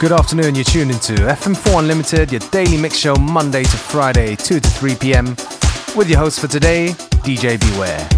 Good afternoon, you're tuned into FM4 Unlimited, your daily mix show Monday to Friday, 2 to 3 p.m. With your host for today, DJ Beware.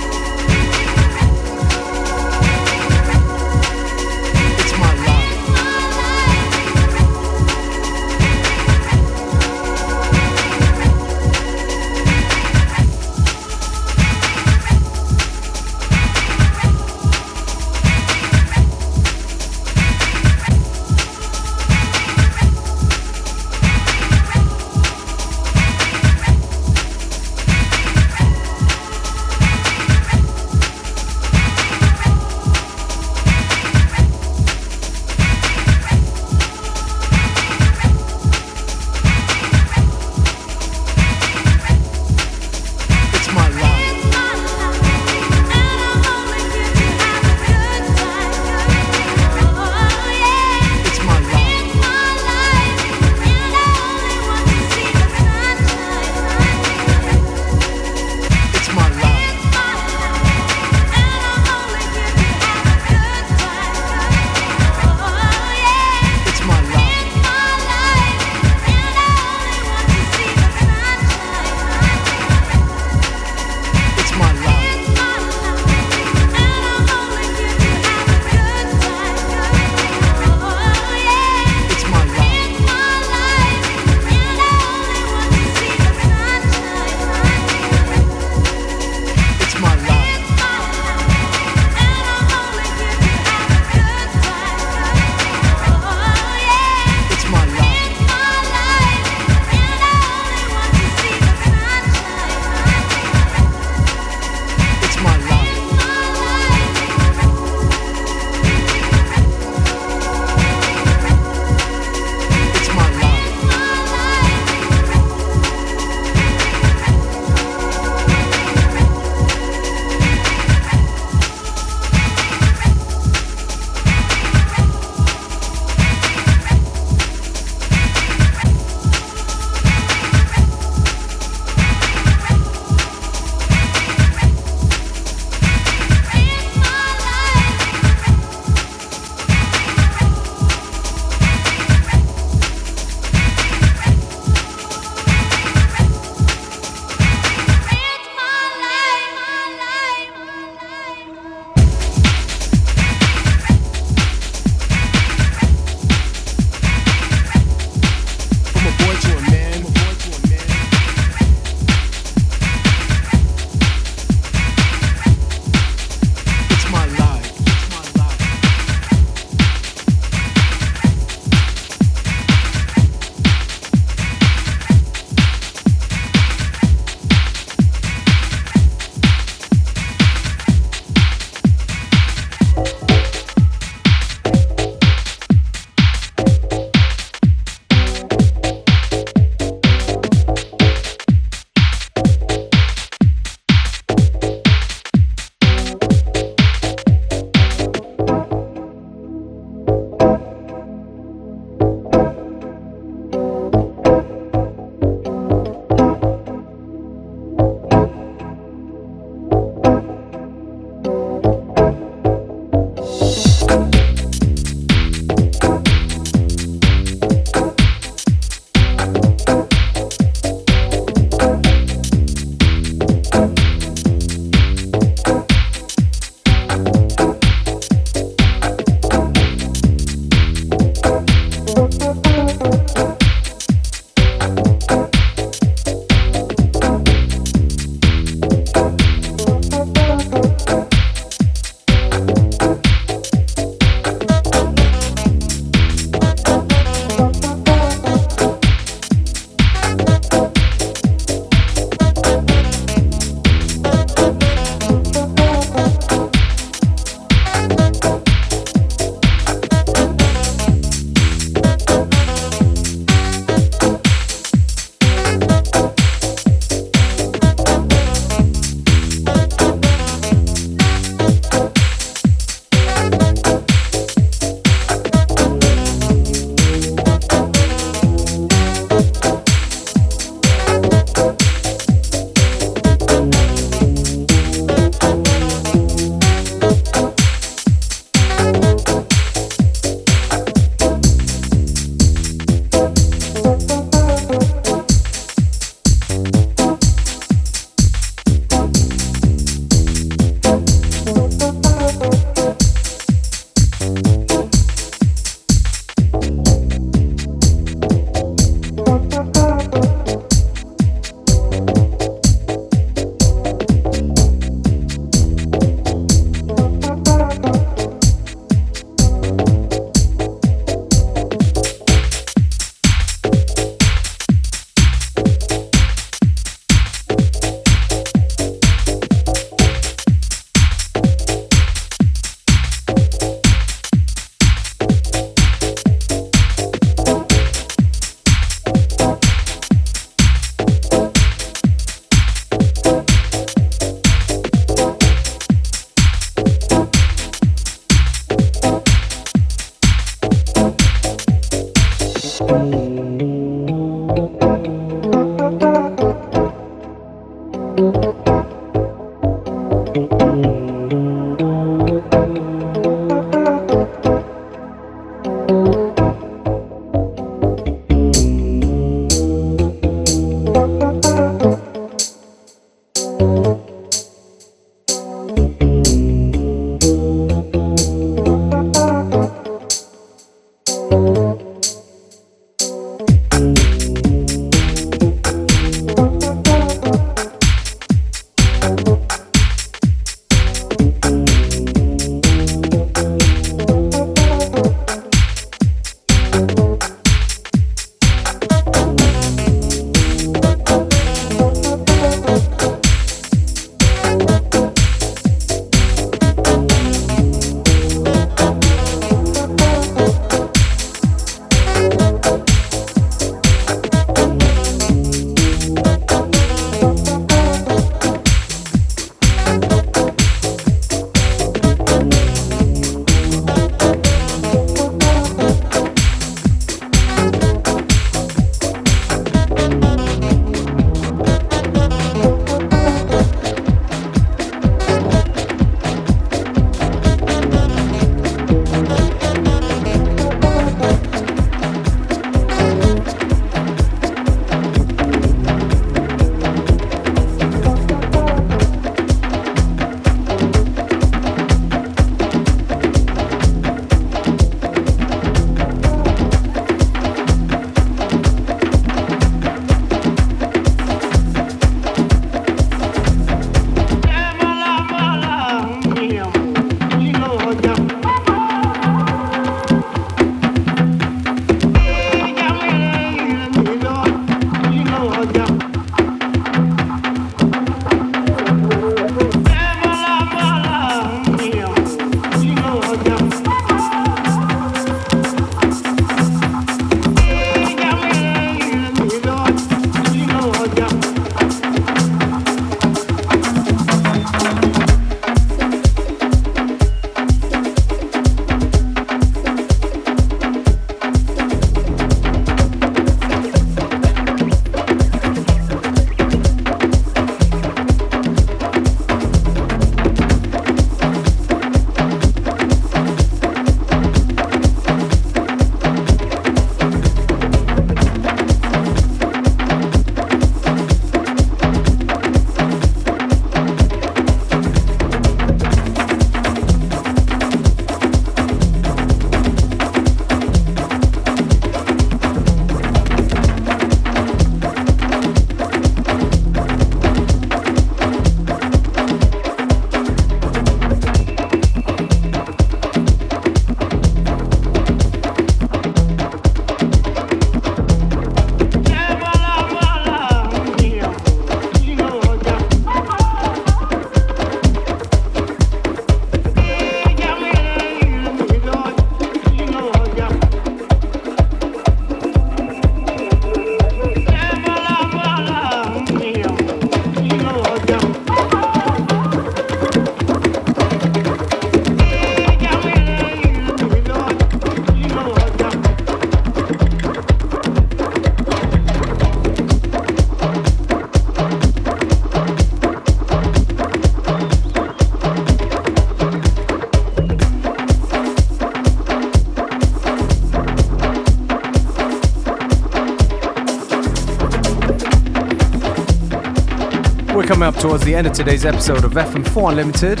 Towards the end of today's episode of FM4 Unlimited.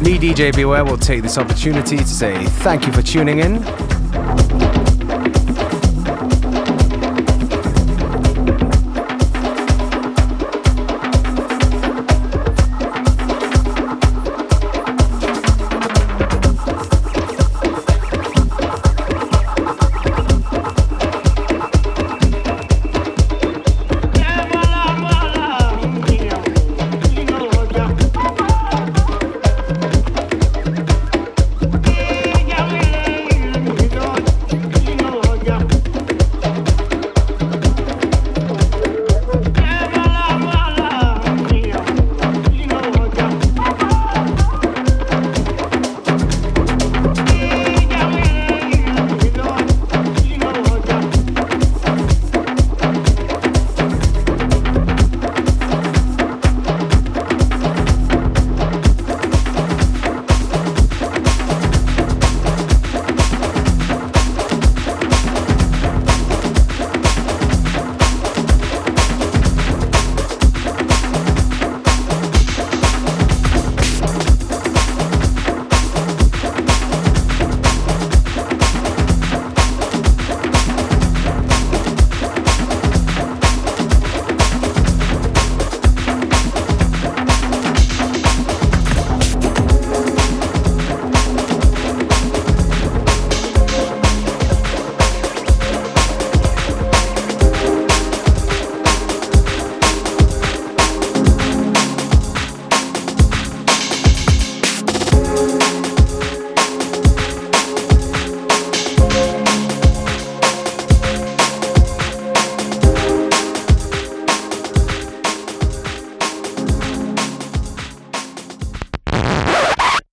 Me, DJ Beware, will take this opportunity to say thank you for tuning in.